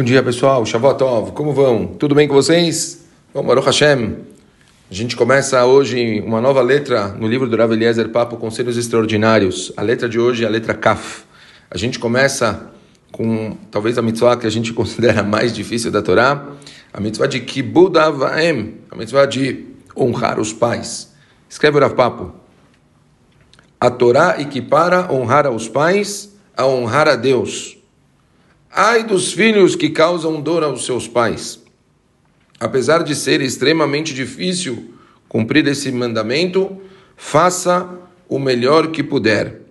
Bom dia, pessoal. Shavuot Como vão? Tudo bem com vocês? Bom, Baruch Hashem. A gente começa hoje uma nova letra no livro do Rav Eliezer Papo Conselhos Extraordinários. A letra de hoje é a letra Kaf. A gente começa com talvez a mitzvah que a gente considera mais difícil da Torá, a mitzvah de Kibud Avaem, a mitzvah de honrar os pais. Escreve o Rav Papo. A Torá equipara honrar aos pais a honrar a Deus. Ai dos filhos que causam dor aos seus pais. Apesar de ser extremamente difícil cumprir esse mandamento, faça o melhor que puder.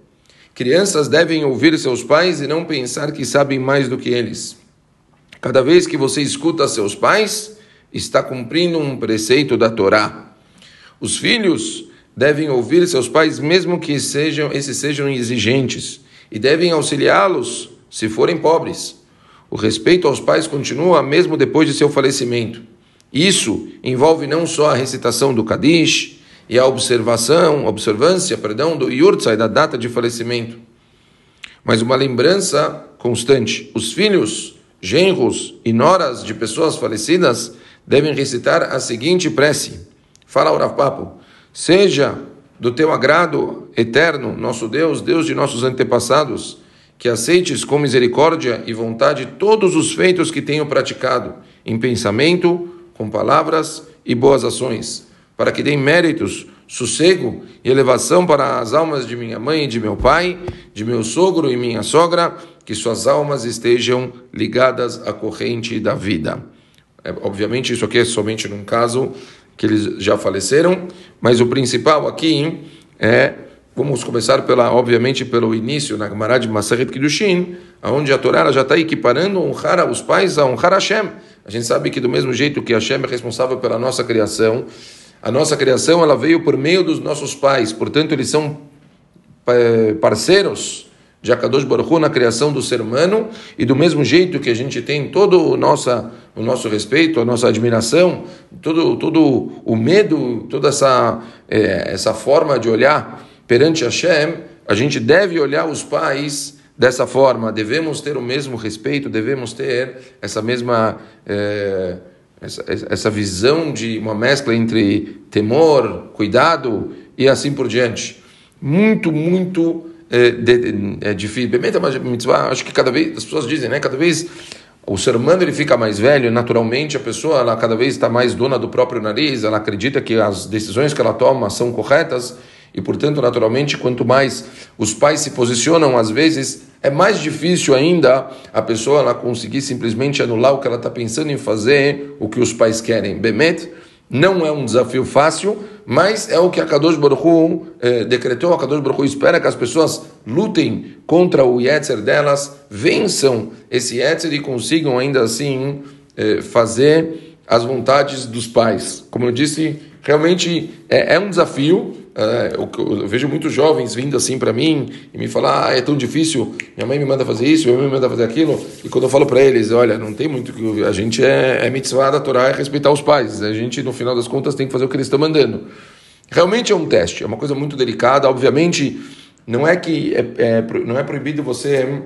Crianças devem ouvir seus pais e não pensar que sabem mais do que eles. Cada vez que você escuta seus pais, está cumprindo um preceito da Torá. Os filhos devem ouvir seus pais mesmo que sejam esses sejam exigentes e devem auxiliá-los se forem pobres. O respeito aos pais continua mesmo depois de seu falecimento. Isso envolve não só a recitação do Kadish e a observação, observância, perdão, do Yurtzai, da data de falecimento, mas uma lembrança constante. Os filhos, genros e noras de pessoas falecidas devem recitar a seguinte prece. Fala, Urav Papo, seja do teu agrado eterno, nosso Deus, Deus de nossos antepassados, que aceites com misericórdia e vontade todos os feitos que tenho praticado, em pensamento, com palavras e boas ações, para que dê méritos, sossego e elevação para as almas de minha mãe e de meu pai, de meu sogro e minha sogra, que suas almas estejam ligadas à corrente da vida. É, obviamente, isso aqui é somente num caso que eles já faleceram, mas o principal aqui é Vamos começar pela, obviamente, pelo início na Gemara de Maseret Kiddushin, onde a Torá já está equiparando honrar os pais a honrar Hashem. A gente sabe que do mesmo jeito que Hashem é responsável pela nossa criação, a nossa criação ela veio por meio dos nossos pais, portanto eles são parceiros de Akadosh Baruch Hu na criação do ser humano e do mesmo jeito que a gente tem todo o, nossa, o nosso respeito, a nossa admiração, todo, todo o medo, toda essa, é, essa forma de olhar perante Hashem, a gente deve olhar os pais dessa forma, devemos ter o mesmo respeito, devemos ter essa mesma é, essa, essa visão de uma mescla entre temor, cuidado e assim por diante. Muito, muito é, de, é difícil. Acho que cada vez, as pessoas dizem, né? Cada vez o ser humano ele fica mais velho, naturalmente a pessoa ela cada vez está mais dona do próprio nariz, ela acredita que as decisões que ela toma são corretas e, portanto, naturalmente, quanto mais os pais se posicionam, às vezes é mais difícil ainda a pessoa ela conseguir simplesmente anular o que ela está pensando em fazer, o que os pais querem. Bemet não é um desafio fácil, mas é o que a Kadosh Baruch Hu, eh, decretou. A Kadosh Baruch Hu espera que as pessoas lutem contra o Yetzer delas, vençam esse Yetzer e consigam ainda assim eh, fazer as vontades dos pais. Como eu disse, realmente é, é um desafio, eu, eu, vejo muitos jovens vindo assim para mim e me falar, ah, é tão difícil, minha mãe me manda fazer isso, minha mãe me manda fazer aquilo. E quando eu falo para eles, olha, não tem muito que. A gente é, é mitzvah da Torá, é respeitar os pais. A gente, no final das contas, tem que fazer o que eles estão mandando. Realmente é um teste, é uma coisa muito delicada. Obviamente, não é que é, é não é proibido você,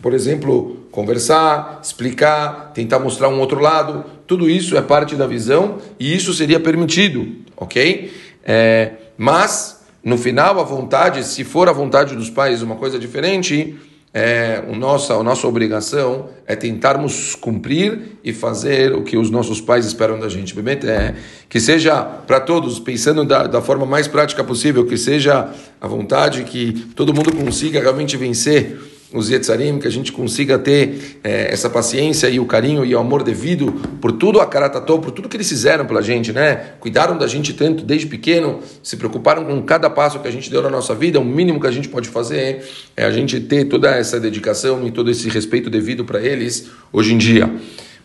por exemplo, conversar, explicar, tentar mostrar um outro lado. Tudo isso é parte da visão e isso seria permitido, ok? É, mas, no final, a vontade, se for a vontade dos pais uma coisa diferente, é, o nossa, a nossa obrigação é tentarmos cumprir e fazer o que os nossos pais esperam da gente. É, que seja para todos, pensando da, da forma mais prática possível, que seja a vontade que todo mundo consiga realmente vencer os Yetzarim, que a gente consiga ter é, essa paciência e o carinho e o amor devido por tudo a Karatatô, por tudo que eles fizeram pela gente, né? Cuidaram da gente tanto desde pequeno, se preocuparam com cada passo que a gente deu na nossa vida, o mínimo que a gente pode fazer é a gente ter toda essa dedicação e todo esse respeito devido para eles hoje em dia.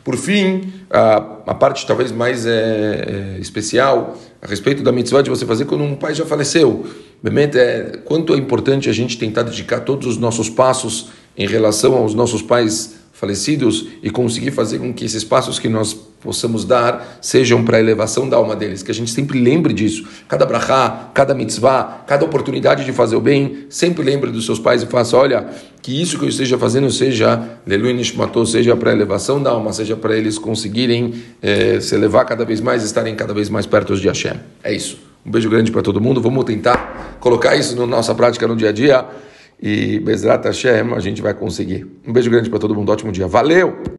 Por fim, a, a parte talvez mais é, é, especial a respeito da mitzvah de você fazer quando um pai já faleceu. Bemente, é, quanto é importante a gente tentar dedicar todos os nossos passos em relação aos nossos pais falecidos e conseguir fazer com que esses passos que nós possamos dar sejam para a elevação da alma deles, que a gente sempre lembre disso. Cada brachá, cada mitzvah, cada oportunidade de fazer o bem, sempre lembre dos seus pais e faça, olha, que isso que eu esteja fazendo seja Lelui Nishmato, seja para a elevação da alma, seja para eles conseguirem eh, se elevar cada vez mais, estarem cada vez mais perto de Hashem. É isso. Um beijo grande para todo mundo. Vamos tentar colocar isso na nossa prática no dia a dia. E Bezrat Hashem, a gente vai conseguir. Um beijo grande para todo mundo. Ótimo dia. Valeu!